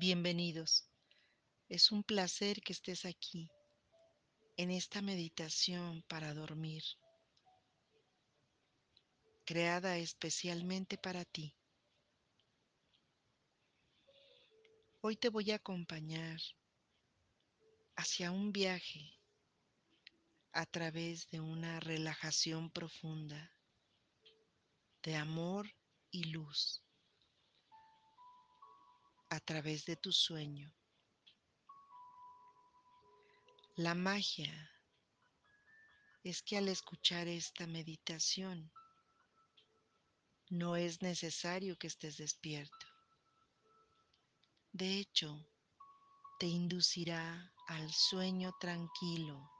Bienvenidos. Es un placer que estés aquí en esta meditación para dormir, creada especialmente para ti. Hoy te voy a acompañar hacia un viaje a través de una relajación profunda de amor y luz a través de tu sueño. La magia es que al escuchar esta meditación no es necesario que estés despierto. De hecho, te inducirá al sueño tranquilo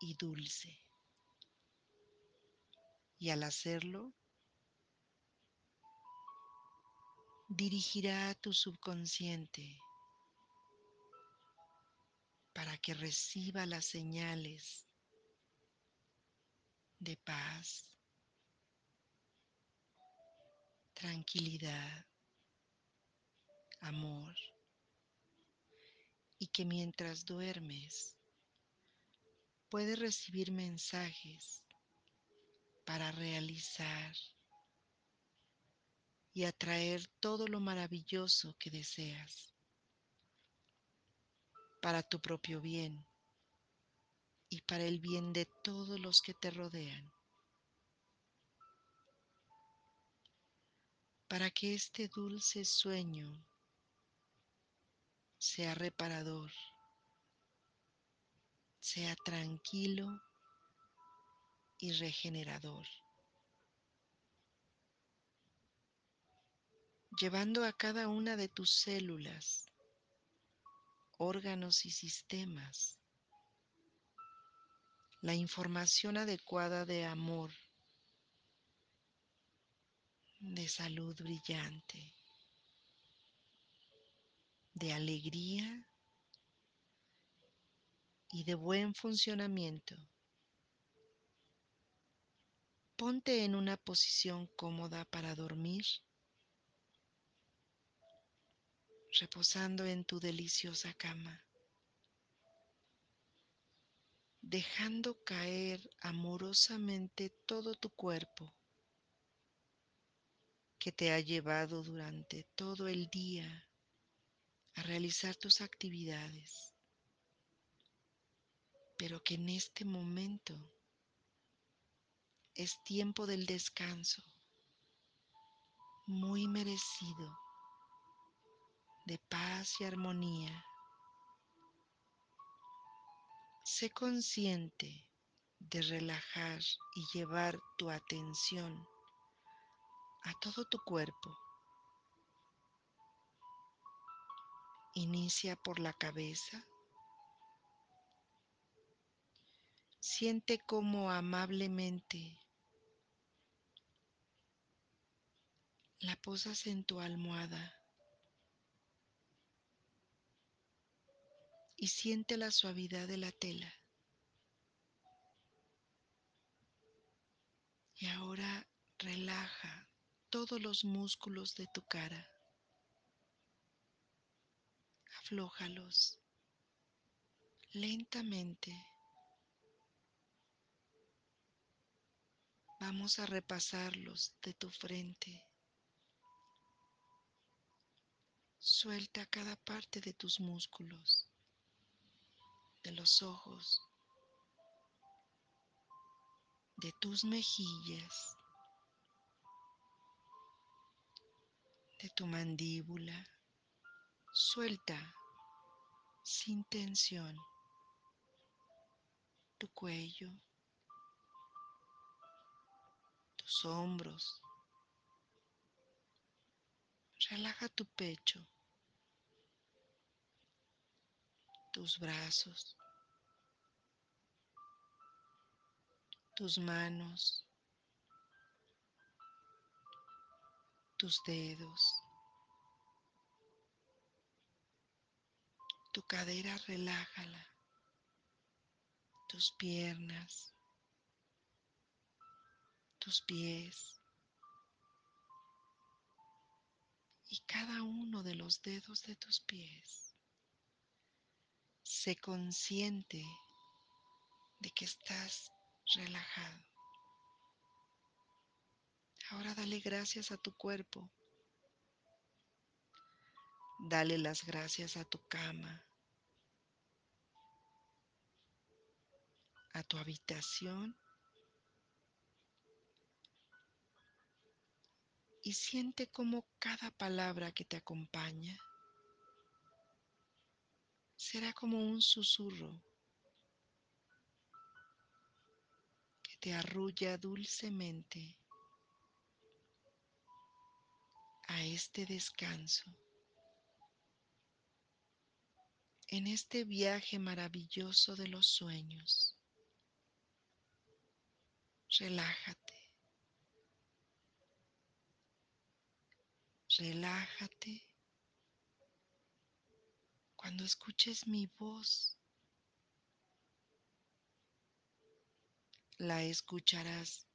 y dulce. Y al hacerlo, dirigirá a tu subconsciente para que reciba las señales de paz, tranquilidad, amor y que mientras duermes puedes recibir mensajes para realizar y atraer todo lo maravilloso que deseas para tu propio bien y para el bien de todos los que te rodean. Para que este dulce sueño sea reparador, sea tranquilo y regenerador. Llevando a cada una de tus células, órganos y sistemas la información adecuada de amor, de salud brillante, de alegría y de buen funcionamiento. Ponte en una posición cómoda para dormir reposando en tu deliciosa cama, dejando caer amorosamente todo tu cuerpo que te ha llevado durante todo el día a realizar tus actividades, pero que en este momento es tiempo del descanso, muy merecido de paz y armonía. Sé consciente de relajar y llevar tu atención a todo tu cuerpo. Inicia por la cabeza. Siente cómo amablemente la posas en tu almohada y siente la suavidad de la tela. Y ahora relaja todos los músculos de tu cara. Aflójalos lentamente. Vamos a repasarlos de tu frente. Suelta cada parte de tus músculos de los ojos, de tus mejillas, de tu mandíbula. Suelta sin tensión tu cuello, tus hombros. Relaja tu pecho. Tus brazos, tus manos, tus dedos, tu cadera relájala, tus piernas, tus pies y cada uno de los dedos de tus pies. Sé consciente de que estás relajado. Ahora dale gracias a tu cuerpo. Dale las gracias a tu cama, a tu habitación y siente como cada palabra que te acompaña será como un susurro que te arrulla dulcemente a este descanso, en este viaje maravilloso de los sueños. Relájate. Relájate. Cuando escuches mi voz, la escucharás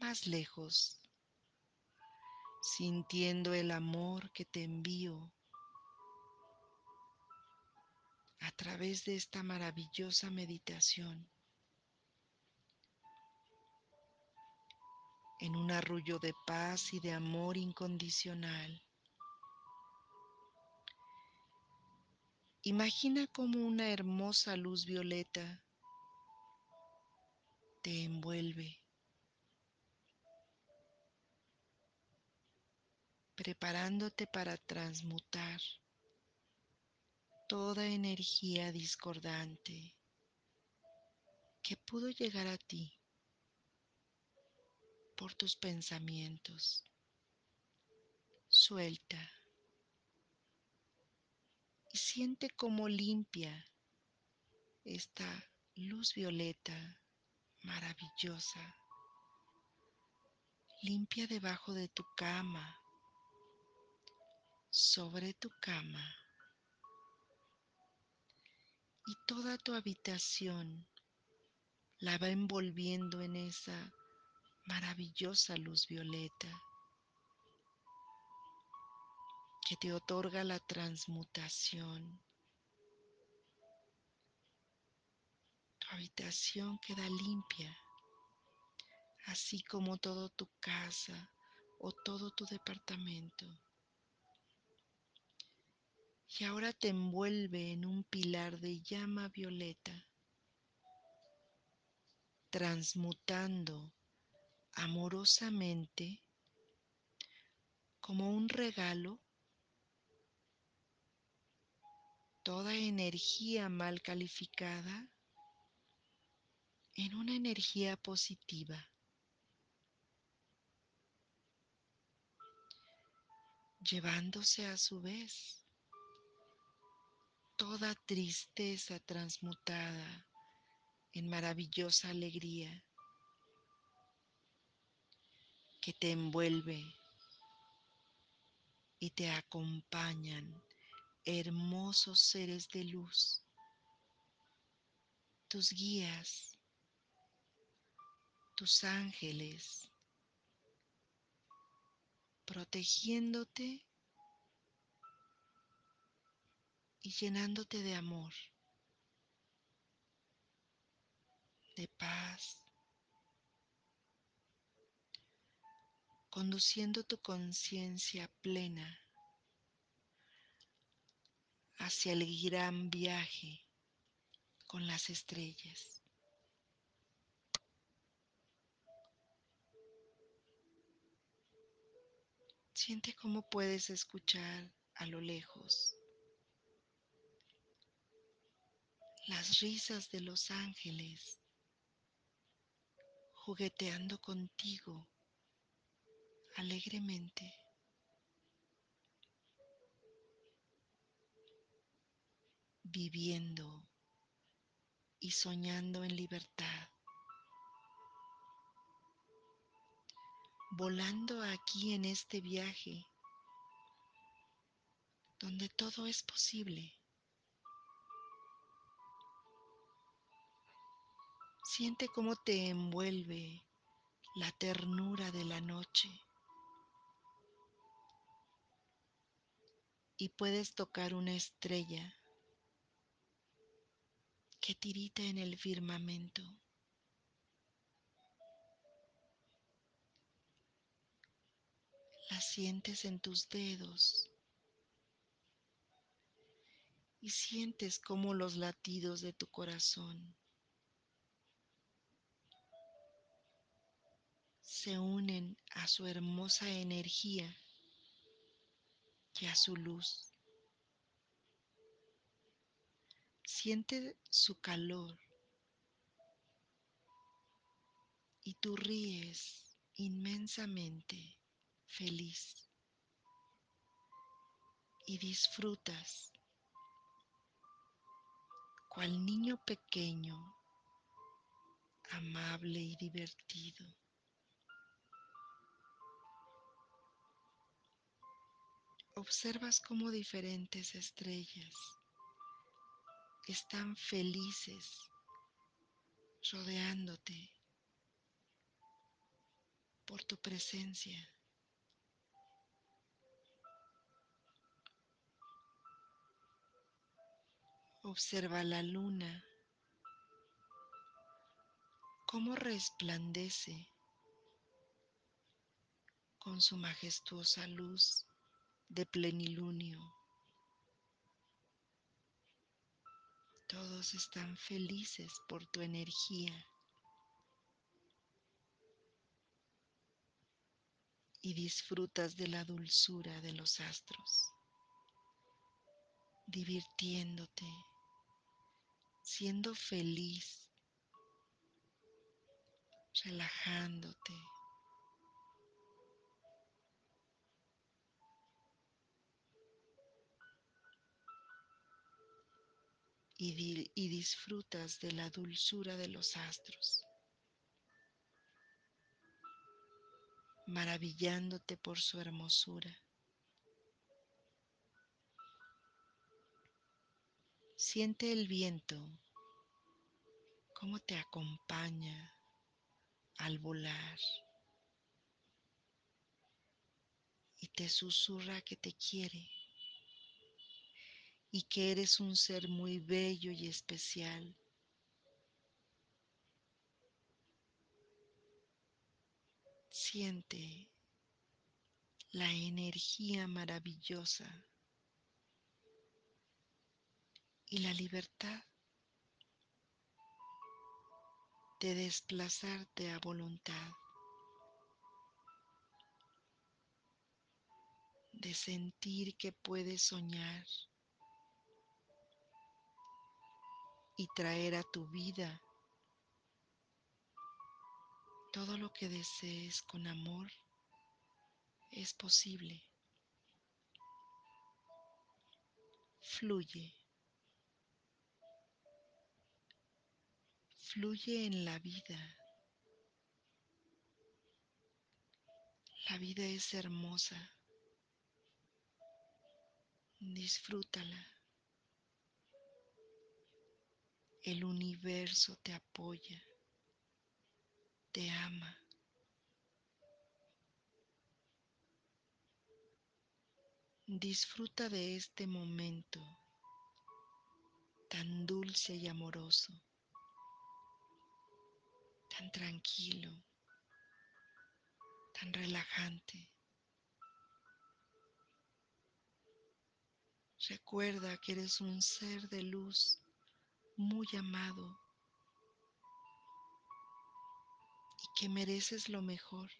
más lejos, sintiendo el amor que te envío a través de esta maravillosa meditación. en un arrullo de paz y de amor incondicional. Imagina como una hermosa luz violeta te envuelve, preparándote para transmutar toda energía discordante que pudo llegar a ti por tus pensamientos. Suelta y siente cómo limpia esta luz violeta maravillosa. Limpia debajo de tu cama, sobre tu cama y toda tu habitación la va envolviendo en esa maravillosa luz violeta que te otorga la transmutación. Tu habitación queda limpia, así como todo tu casa o todo tu departamento. Y ahora te envuelve en un pilar de llama violeta, transmutando amorosamente como un regalo toda energía mal calificada en una energía positiva. llevándose a su vez toda tristeza transmutada en maravillosa alegría que te envuelve y te acompañan hermosos seres de luz, tus guías, tus ángeles, protegiéndote y llenándote de amor, de paz, conduciendo tu conciencia plena hacia el gran viaje con las estrellas. Siente cómo puedes escuchar a lo lejos las risas de los ángeles jugueteando contigo alegremente. Viviendo y soñando en libertad, volando aquí en este viaje donde todo es posible. Siente cómo te envuelve la ternura de la noche. y puedes tocar una estrella que tirita en el firmamento. La sientes en tus dedos y sientes como los latidos de tu corazón se unen a su hermosa energía y a su luz. Siente su calor y tú ríes inmensamente feliz y disfrutas cual niño pequeño, amable y divertido. Observas cómo diferentes estrellas están felices rodeándote por tu presencia. Observa la luna, cómo resplandece con su majestuosa luz de plenilunio. Todos están felices por tu energía. Y disfrutas de la dulzura de los astros, divirtiéndote, siendo feliz, relajándote. Y, di y, disfrutas de la dulzura de los astros, maravillándote por su hermosura. Siente el viento, cómo te acompaña al volar. Y te susurra que te quiere y que eres un ser muy bello y especial. Siente la energía maravillosa y la libertad de desplazarte a voluntad, de sentir que puedes soñar y traer a tu vida todo lo que desees con amor es posible. Fluye. Fluye en la vida. La vida es hermosa. Disfrútala. El universo te apoya, te ama. Disfruta de este momento tan dulce y amoroso, tan tranquilo, tan relajante. Recuerda que eres un ser de luz muy amado y que mereces lo mejor.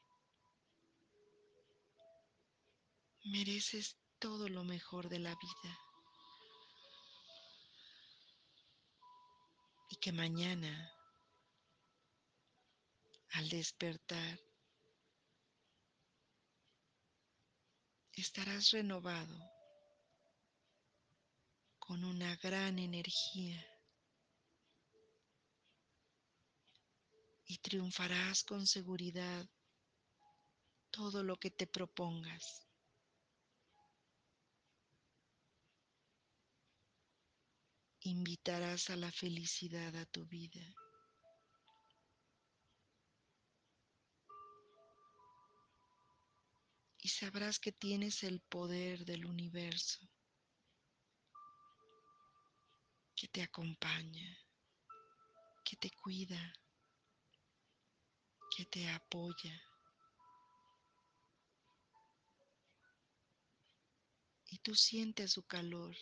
Mereces todo lo mejor de la vida. Y que mañana, al despertar, estarás renovado con una gran energía y triunfarás con seguridad todo lo que te propongas. Invitarás a la felicidad a tu vida. Y sabrás que tienes el poder del universo que te acompaña, que te cuida, que te apoya. Y tú sientes su calor,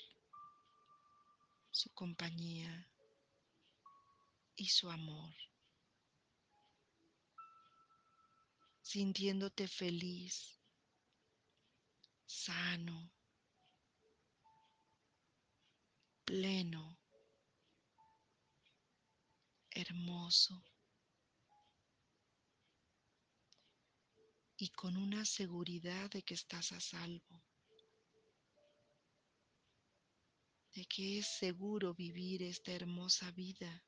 su compañía y su amor. Sintiéndote feliz, sano, pleno, hermoso y con una seguridad de que estás a salvo, de que es seguro vivir esta hermosa vida,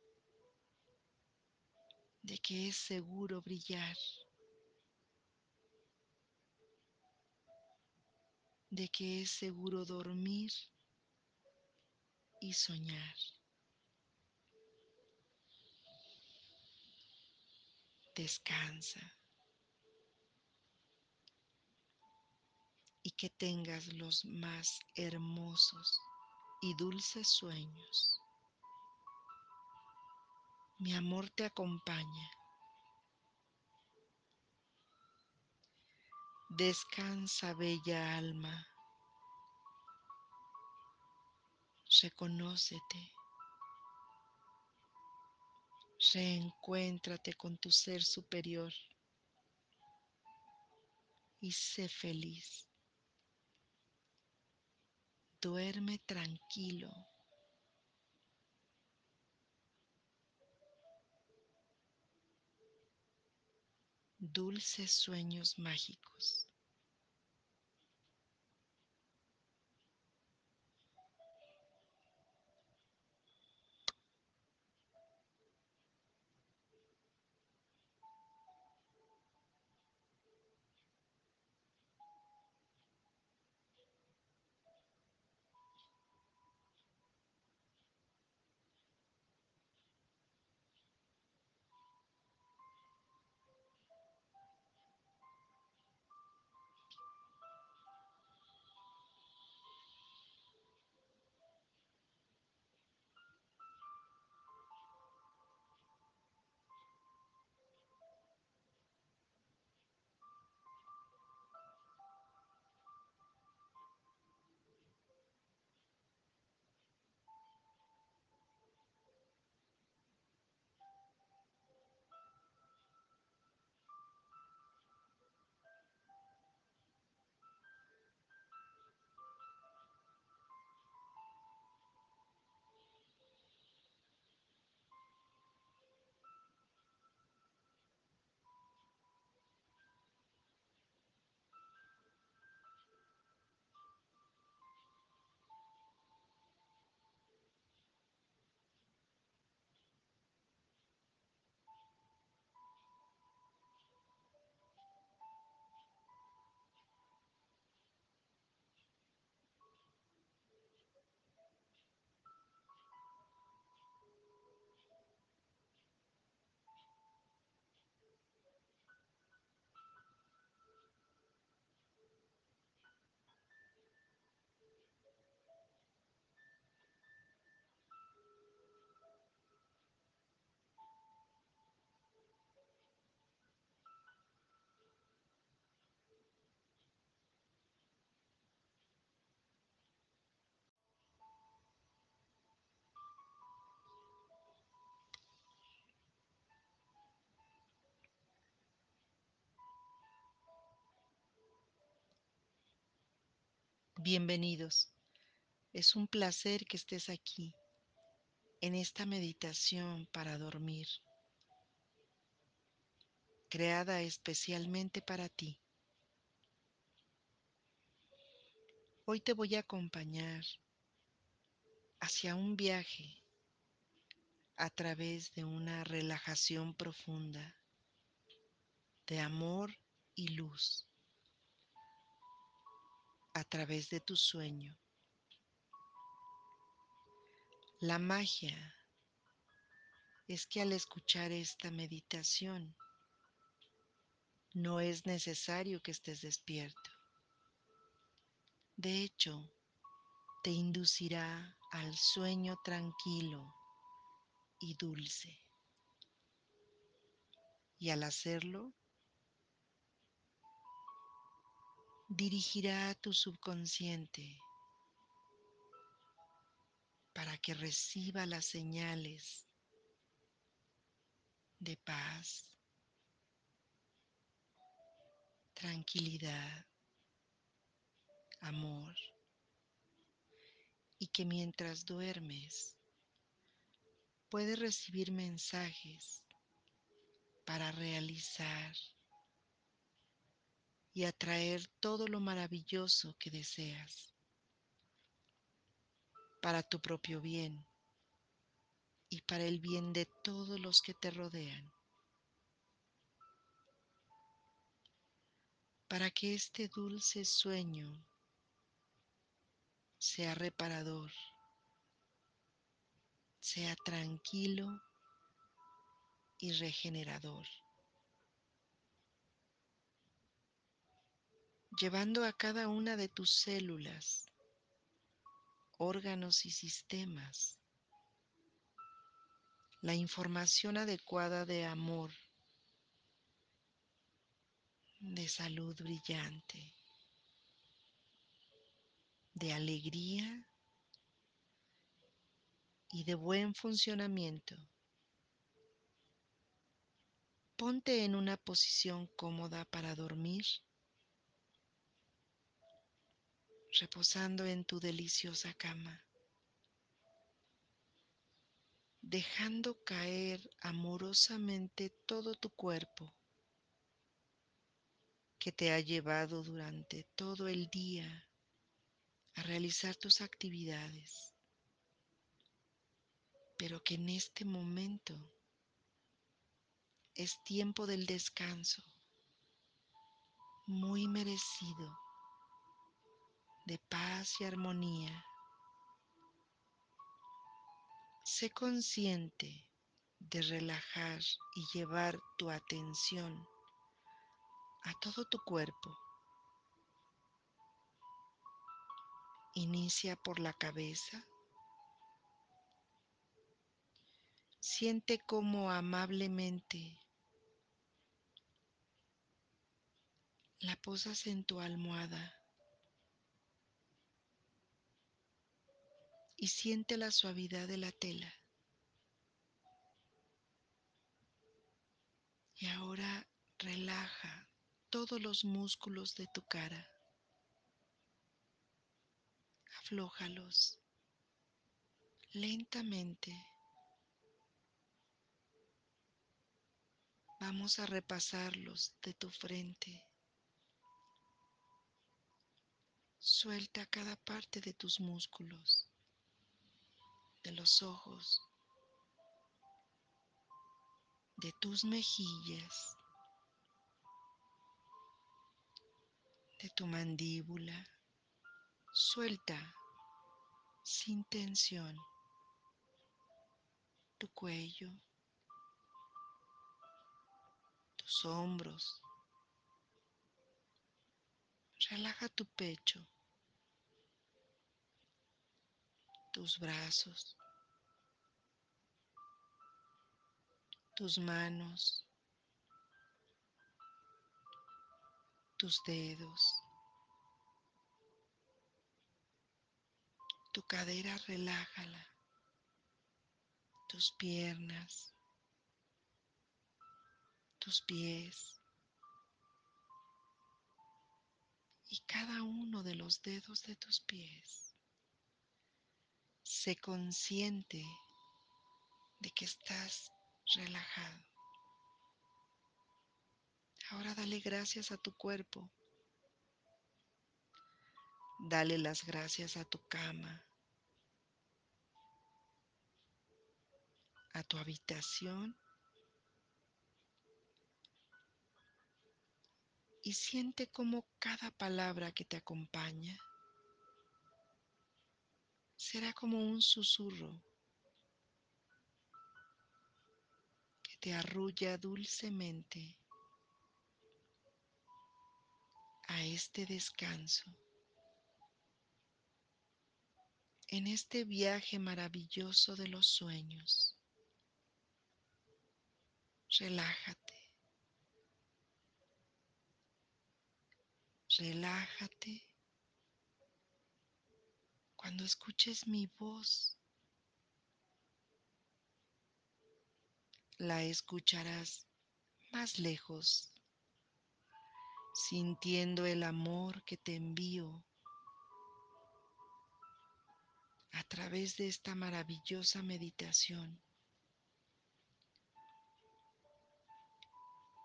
de que es seguro brillar, de que es seguro dormir y soñar. Descansa que tengas los más hermosos y dulces sueños. Mi amor te acompaña. Descansa, bella alma. Reconócete. Reencuéntrate con tu ser superior y sé feliz. Duerme tranquilo. Dulces sueños mágicos. Bienvenidos. Es un placer que estés aquí en esta meditación para dormir, creada especialmente para ti. Hoy te voy a acompañar hacia un viaje a través de una relajación profunda de amor y luz a través de tu sueño. La magia es que al escuchar esta meditación no es necesario que estés despierto. De hecho, te inducirá al sueño tranquilo y dulce. Y al hacerlo, dirigirá a tu subconsciente para que reciba las señales de paz, tranquilidad, amor y que mientras duermes puedes recibir mensajes para realizar y atraer todo lo maravilloso que deseas para tu propio bien y para el bien de todos los que te rodean. Para que este dulce sueño sea reparador, sea tranquilo y regenerador. Llevando a cada una de tus células, órganos y sistemas la información adecuada de amor, de salud brillante, de alegría y de buen funcionamiento. Ponte en una posición cómoda para dormir, reposando en tu deliciosa cama, dejando caer amorosamente todo tu cuerpo que te ha llevado durante todo el día a realizar tus actividades, pero que en este momento es tiempo del descanso, muy merecido, de paz y armonía. Sé consciente de relajar y llevar tu atención a todo tu cuerpo. Inicia por la cabeza. Siente cómo amablemente la posas en tu almohada y siente la suavidad de la tela. Y ahora relaja todos los músculos de tu cara. Aflójalos lentamente. Vamos a repasarlos de tu frente. Suelta cada parte de tus músculos, de los ojos, de tus mejillas, de tu mandíbula. Suelta sin tensión tu cuello, tus hombros. Relaja tu pecho, tus brazos, tus manos, tus dedos, tu cadera, relájala, tus piernas, tus pies y cada uno de los dedos de tus pies. Sé consciente de que estás relajado. Ahora dale gracias a tu cuerpo. Dale las gracias a tu cama, a tu habitación y siente como cada palabra que te acompaña será como un susurro que te arrulla dulcemente a este descanso en este viaje maravilloso de los sueños. Relájate. Relájate. Cuando escuches mi voz, la escucharás más lejos, sintiendo el amor que te envío a través de esta maravillosa meditación.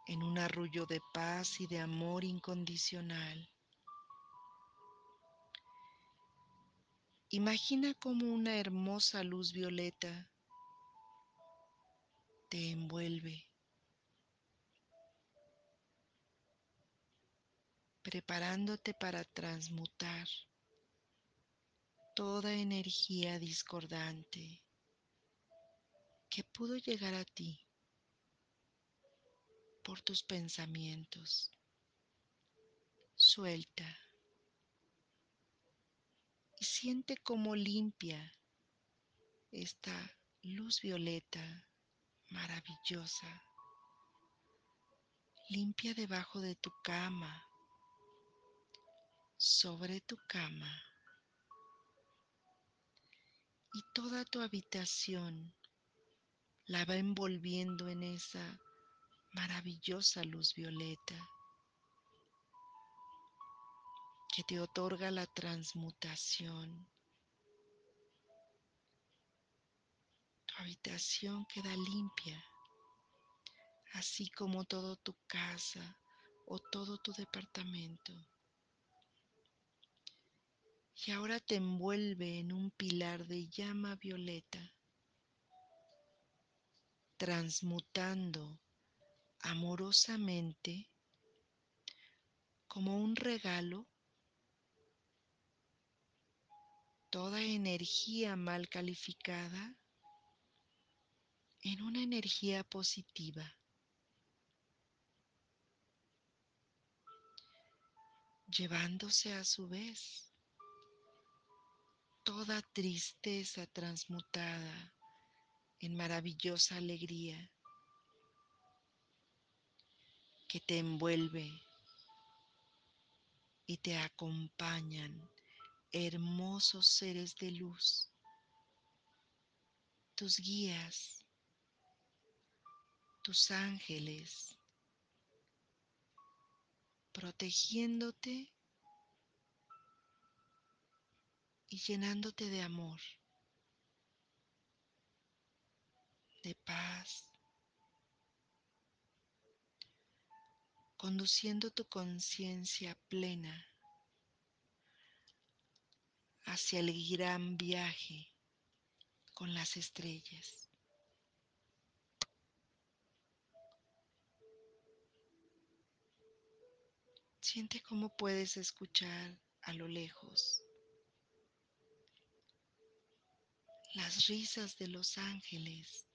en un arrullo de paz y de amor incondicional. Imagina como una hermosa luz violeta te envuelve, preparándote para transmutar toda energía discordante que pudo llegar a ti por tus pensamientos. Suelta siente cómo limpia esta luz violeta maravillosa. Limpia debajo de tu cama, sobre tu cama y toda tu habitación la va envolviendo en esa maravillosa luz violeta que te otorga la transmutación. Tu habitación queda limpia, así como todo tu casa o todo tu departamento. Y ahora te envuelve en un pilar de llama violeta, transmutando amorosamente como un regalo toda energía mal calificada en una energía positiva. llevándose a su vez toda tristeza transmutada en maravillosa alegría que te envuelve y te acompañan hermosos seres de luz, tus guías, tus ángeles, protegiéndote y llenándote de amor, de paz, conduciendo tu conciencia plena hacia el gran viaje con las estrellas. Siente cómo puedes escuchar a lo lejos las risas de los ángeles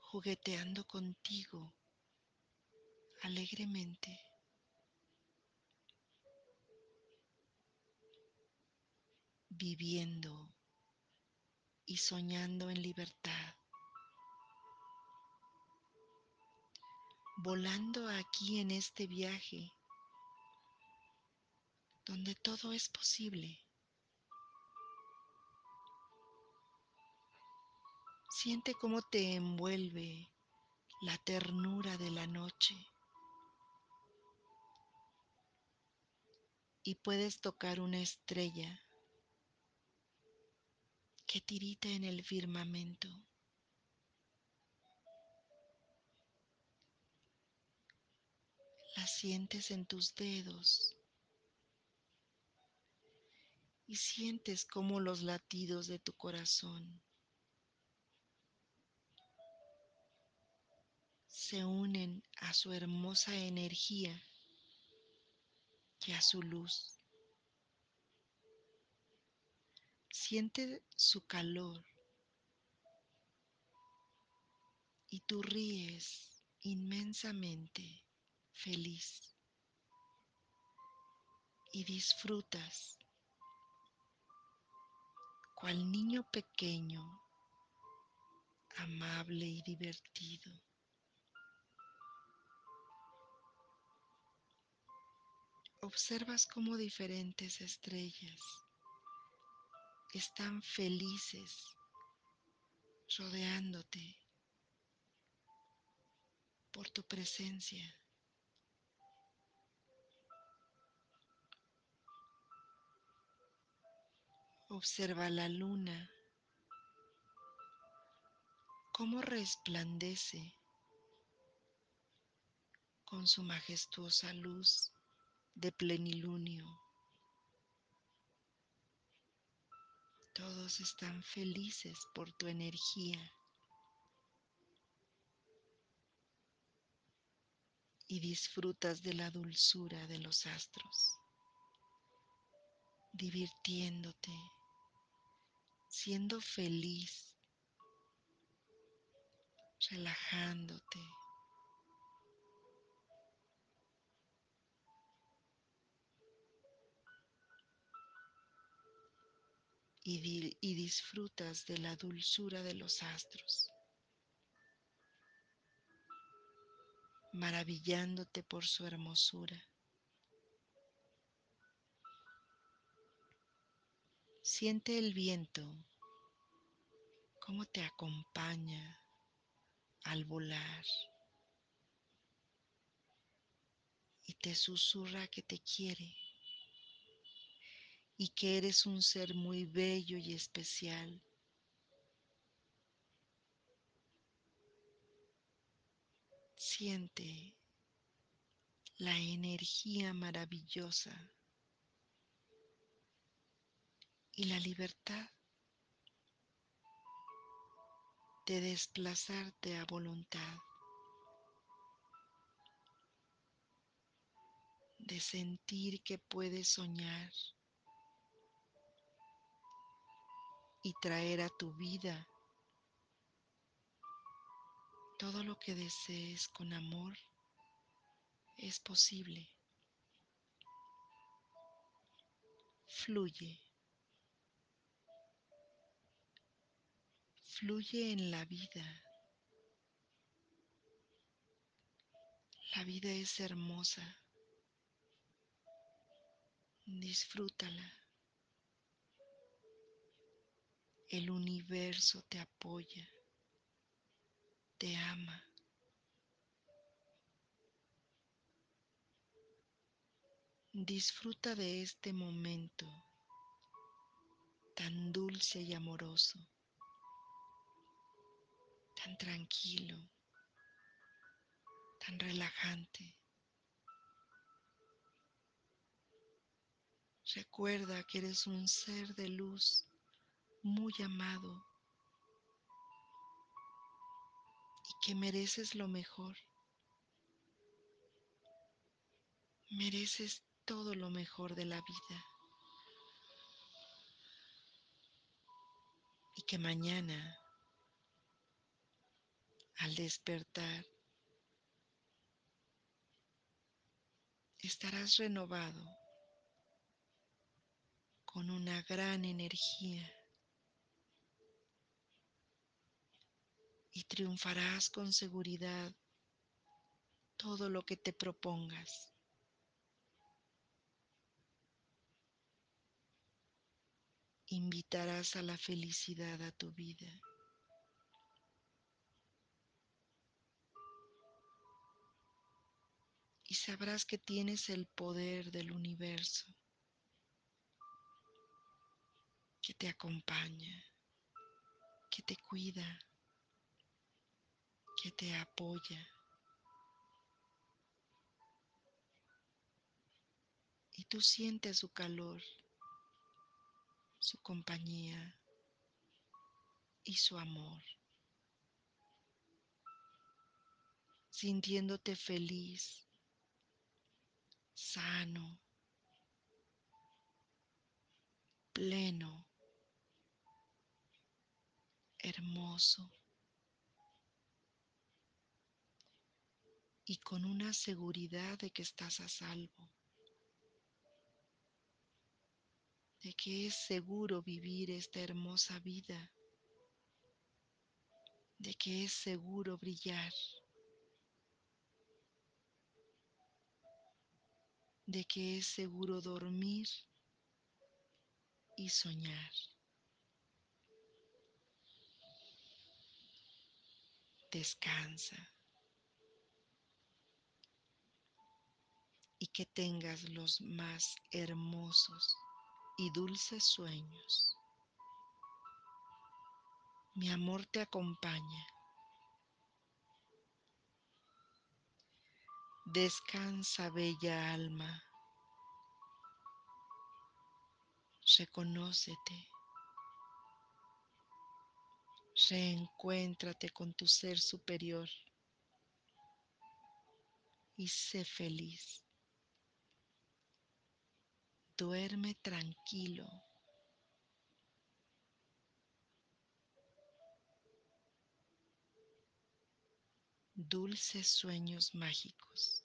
jugueteando contigo alegremente. Viviendo y soñando en libertad, volando aquí en este viaje donde todo es posible. Siente cómo te envuelve la ternura de la noche y puedes tocar una estrella que tirita en el firmamento. La sientes en tus dedos y sientes como los latidos de tu corazón se unen a su hermosa energía y a su luz. Siente su calor y tú ríes inmensamente feliz y disfrutas cual niño pequeño, amable y divertido. Observas cómo diferentes estrellas están felices rodeándote por tu presencia. Observa la luna, cómo resplandece con su majestuosa luz de plenilunio. Todos están felices por tu energía. Y disfrutas de la dulzura de los astros, divirtiéndote, siendo feliz, relajándote. Y, di y, disfrutas de la dulzura de los astros, maravillándote por su hermosura. Siente el viento, cómo te acompaña al volar. Y te susurra que te quiere y que eres un ser muy bello y especial. Siente la energía maravillosa y la libertad de desplazarte a voluntad, de sentir que puedes soñar y traer a tu vida todo lo que desees con amor es posible. Fluye. Fluye en la vida. La vida es hermosa. Disfrútala. El universo te apoya, te ama. Disfruta de este momento tan dulce y amoroso, tan tranquilo, tan relajante. Recuerda que eres un ser de luz muy amado y que mereces lo mejor. Mereces todo lo mejor de la vida. Y que mañana, al despertar, estarás renovado con una gran energía y triunfarás con seguridad todo lo que te propongas. Invitarás a la felicidad a tu vida. Y sabrás que tienes el poder del universo que te acompaña, que te cuida, que te apoya. Y tú sientes su calor, su compañía y su amor. Sintiéndote feliz, sano, pleno, hermoso y con una seguridad de que estás a salvo, de que es seguro vivir esta hermosa vida, de que es seguro brillar, de que es seguro dormir y soñar. Descansa que tengas los más hermosos y dulces sueños. Mi amor te acompaña. Descansa, bella alma. Reconócete. Reencuéntrate con tu ser superior y sé feliz. Duerme tranquilo. Dulces sueños mágicos.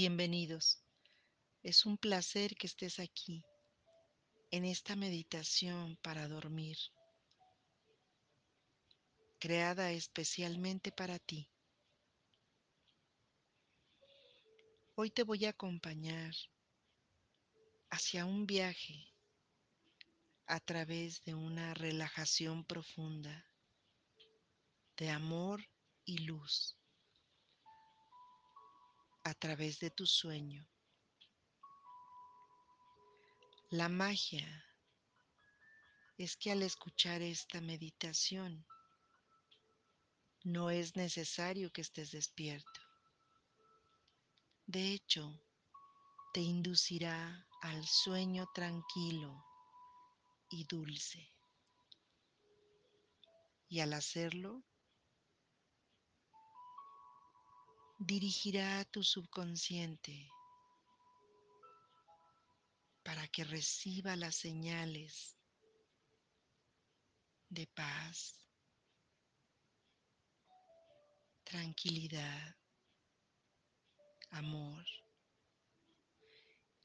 Bienvenidos. Es un placer que estés aquí en esta meditación para dormir, creada especialmente para ti. Hoy te voy a acompañar hacia un viaje a través de una relajación profunda de amor y luz a través de tu sueño. La magia es que al escuchar esta meditación no es necesario que estés despierto. De hecho, te inducirá al sueño tranquilo y dulce. Y al hacerlo, dirigirá a tu subconsciente para que reciba las señales de paz, tranquilidad, amor,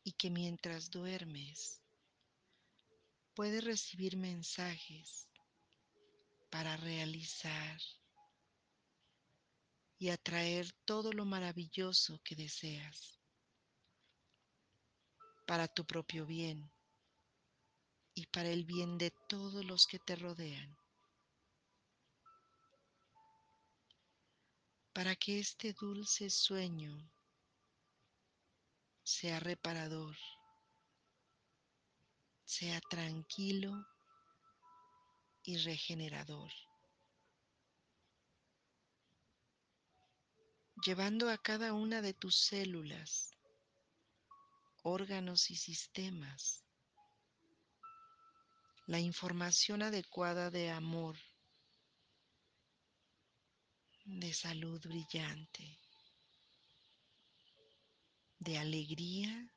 y que mientras duermes puedes recibir mensajes para realizar y atraer todo lo maravilloso que deseas. para tu propio bien y para el bien de todos los que te rodean. Para que este dulce sueño sea reparador, sea tranquilo y regenerador. Llevando a cada una de tus células, órganos y sistemas la información adecuada de amor, de salud brillante, de alegría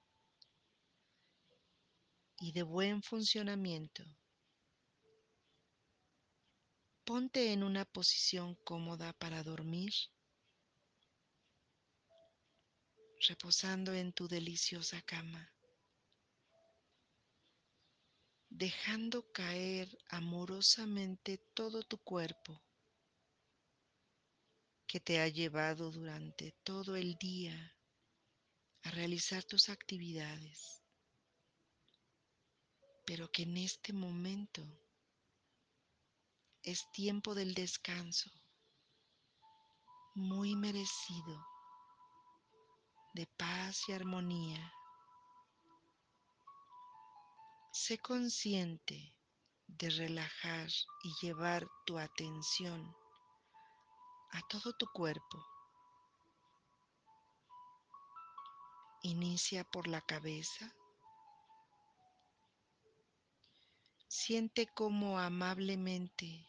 y de buen funcionamiento. Ponte en una posición cómoda para dormir, reposando en tu deliciosa cama, dejando caer amorosamente todo tu cuerpo que te ha llevado durante todo el día a realizar tus actividades, pero que en este momento es tiempo del descanso, muy merecido, de paz y armonía. Sé consciente de relajar y llevar tu atención a todo tu cuerpo. Inicia por la cabeza. Siente cómo amablemente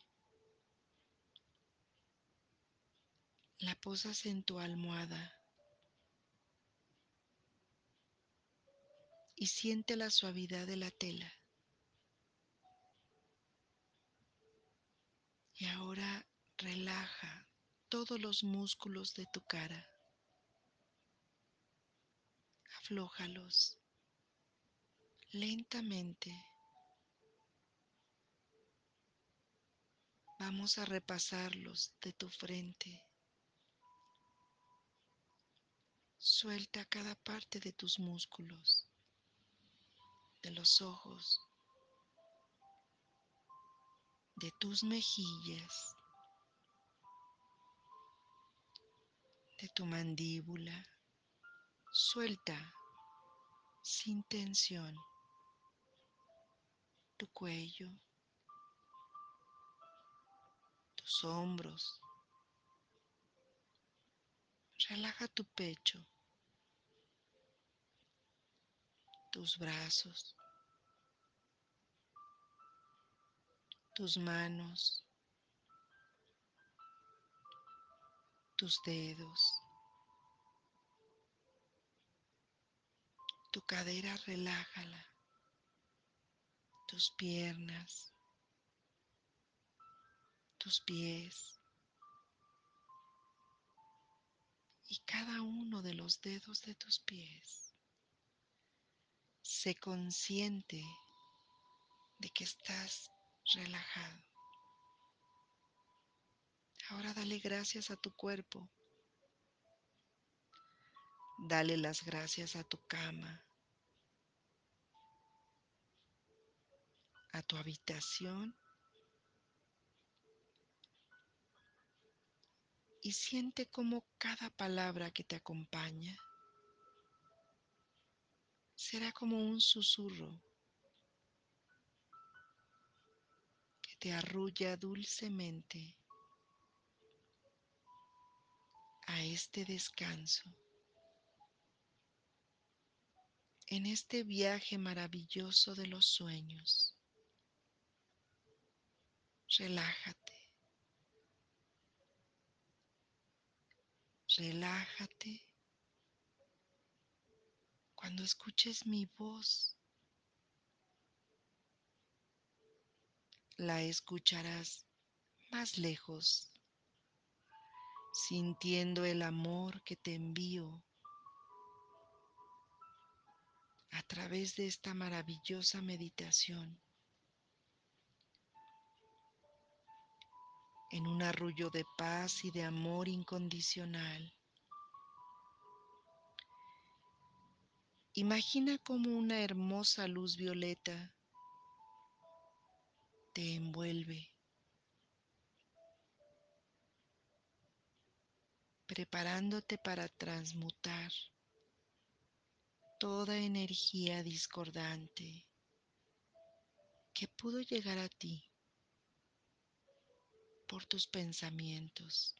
la posas en tu almohada y siente la suavidad de la tela. Y ahora relaja todos los músculos de tu cara. Aflójalos lentamente. Vamos a repasarlos de tu frente. Suelta cada parte de tus músculos, de los ojos, de tus mejillas, de tu mandíbula. Suelta sin tensión tu cuello, tus hombros. Relaja tu pecho, tus brazos, tus manos, tus dedos. Tu cadera relájala, tus piernas, tus pies y cada uno de los dedos de tus pies. Sé consciente de que estás relajado. Ahora dale gracias a tu cuerpo. Dale las gracias a tu cama, a tu habitación y siente como cada palabra que te acompaña será como un susurro arrulla dulcemente a este descanso, en este viaje maravilloso de los sueños. Relájate. Relájate. Cuando escuches mi voz, la escucharás más lejos, sintiendo el amor que te envío a través de esta maravillosa meditación. en un arrullo de paz y de amor incondicional. Imagina como una hermosa luz violeta te envuelve, preparándote para transmutar toda energía discordante que pudo llegar a ti por tus pensamientos.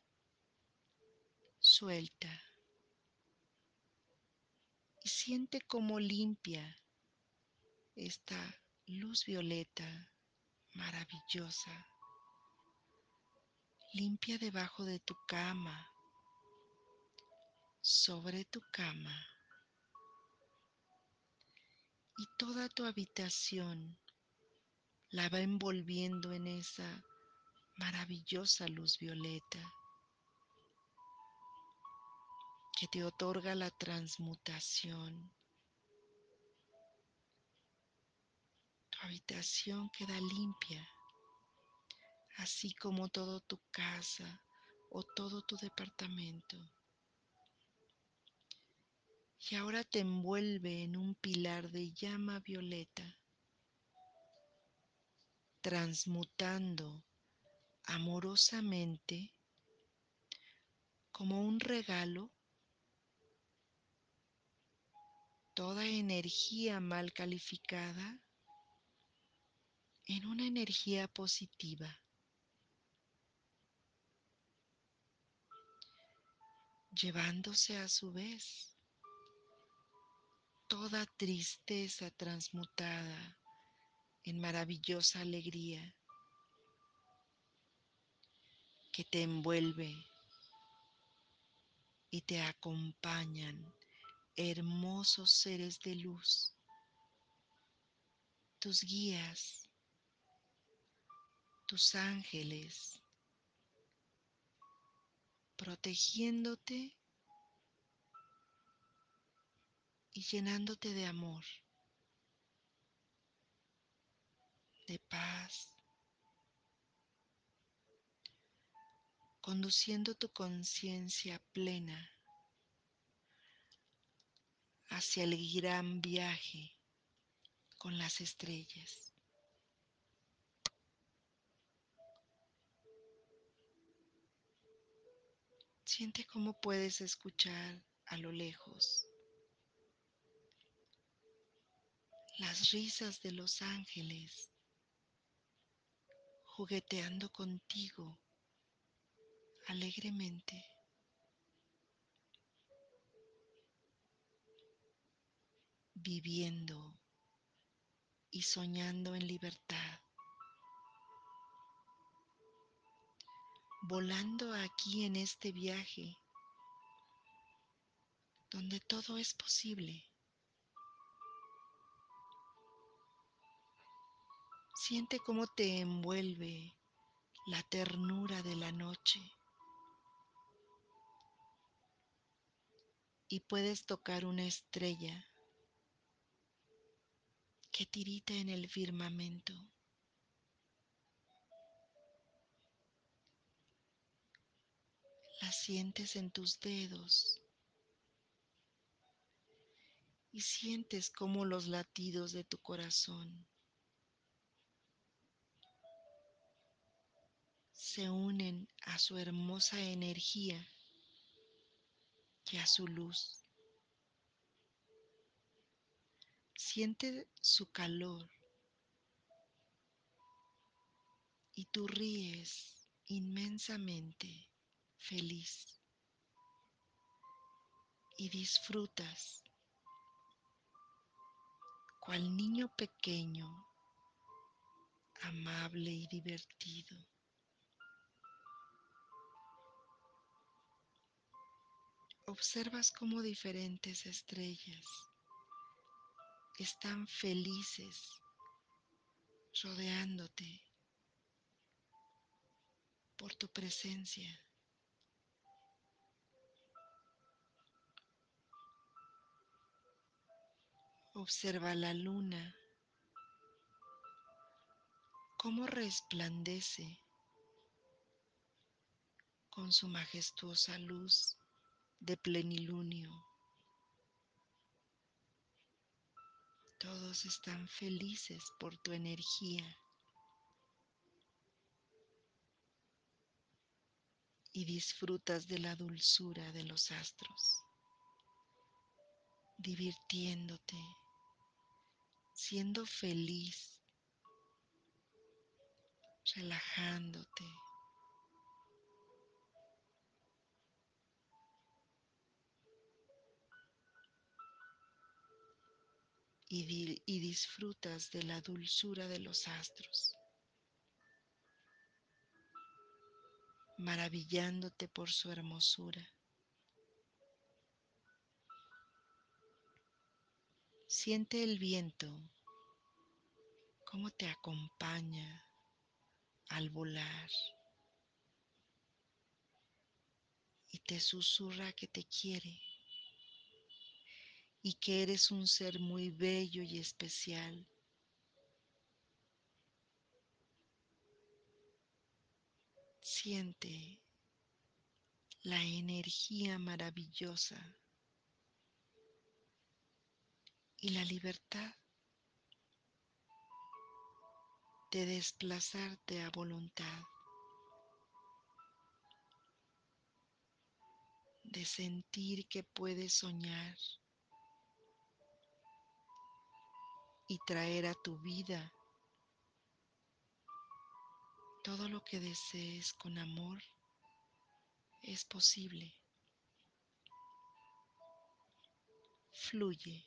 Suelta y siente cómo limpia esta luz violeta maravillosa. Limpia debajo de tu cama, sobre tu cama y toda tu habitación la va envolviendo en esa maravillosa luz violeta que te otorga la transmutación. Tu habitación queda limpia, así como todo tu casa o todo tu departamento. Y ahora te envuelve en un pilar de llama violeta, transmutando amorosamente como un regalo toda energía mal calificada en una energía positiva. llevándose a su vez toda tristeza transmutada en maravillosa alegría que te envuelve y te acompañan hermosos seres de luz, tus guías, tus ángeles, protegiéndote y llenándote de amor, de paz, conduciendo tu conciencia plena hacia el gran viaje con las estrellas. Siente cómo puedes escuchar a lo lejos las risas de los ángeles jugueteando contigo alegremente. viviendo y soñando en libertad, volando aquí en este viaje donde todo es posible. Siente cómo te envuelve la ternura de la noche y puedes tocar una estrella que tirita en el firmamento. La sientes en tus dedos y sientes como los latidos de tu corazón se unen a su hermosa energía y a su luz. Siente su calor y tú ríes inmensamente feliz y disfrutas cual niño pequeño, amable y divertido. Observas cómo diferentes estrellas están felices rodeándote por tu presencia. Observa la luna, cómo resplandece con su majestuosa luz de plenilunio. Todos están felices por tu energía. Y disfrutas de la dulzura de los astros, divirtiéndote, siendo feliz, relajándote. y, y disfrutas de la dulzura de los astros, maravillándote por su hermosura. Siente el viento, cómo te acompaña al volar y te susurra que te quiere y que eres un ser muy bello y especial. Siente la energía maravillosa y la libertad de desplazarte a voluntad, de sentir que puedes soñar y traer a tu vida todo lo que desees con amor es posible. Fluye.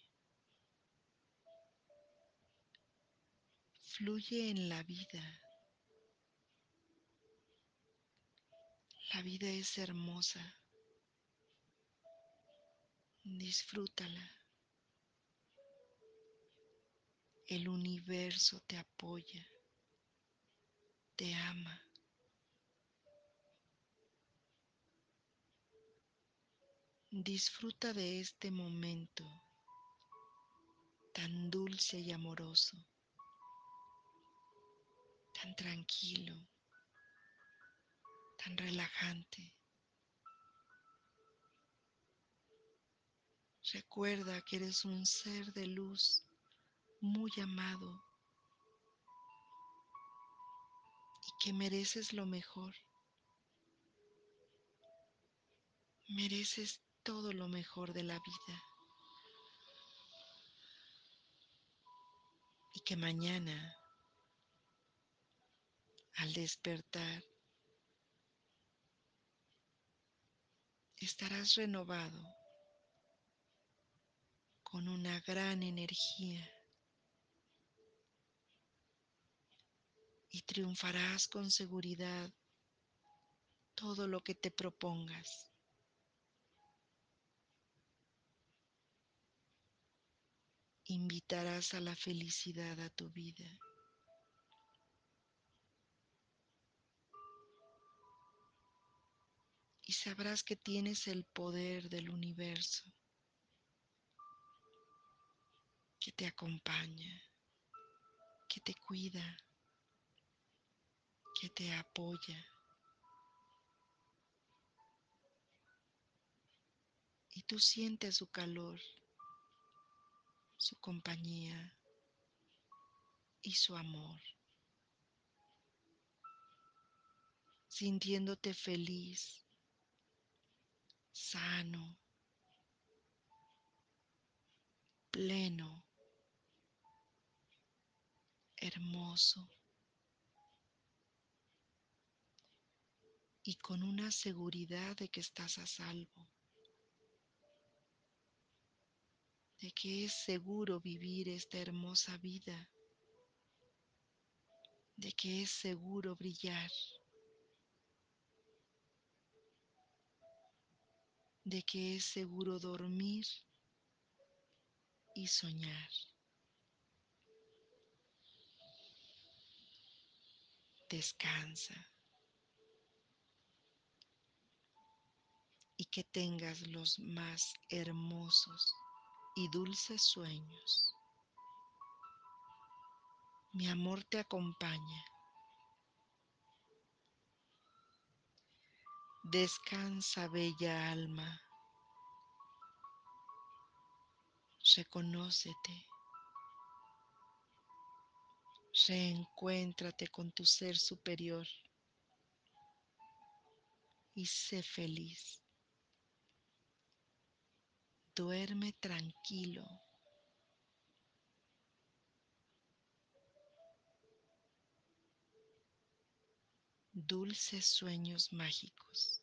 Fluye en la vida. La vida es hermosa. Disfrútala. El universo te apoya, te ama. Disfruta de este momento tan dulce y amoroso, tan tranquilo, tan relajante. Recuerda que eres un ser de luz muy amado y que mereces lo mejor. Mereces todo lo mejor de la vida. Y que mañana, al despertar, estarás renovado con una gran energía y triunfarás con seguridad todo lo que te propongas. Invitarás a la felicidad a tu vida. Y sabrás que tienes el poder del universo que te acompaña, que te cuida, que te apoya. Y tú sientes su calor, su compañía y su amor. Sintiéndote feliz, sano, pleno, hermoso y con una seguridad de que estás a salvo, de que es seguro vivir esta hermosa vida, de que es seguro brillar, de que es seguro dormir y soñar. Descansa. Y que tengas los más hermosos y dulces sueños. Mi amor te acompaña. Descansa, bella alma. Reconócete. Reencuéntrate con tu ser superior y sé feliz. Duerme tranquilo. Dulces sueños mágicos.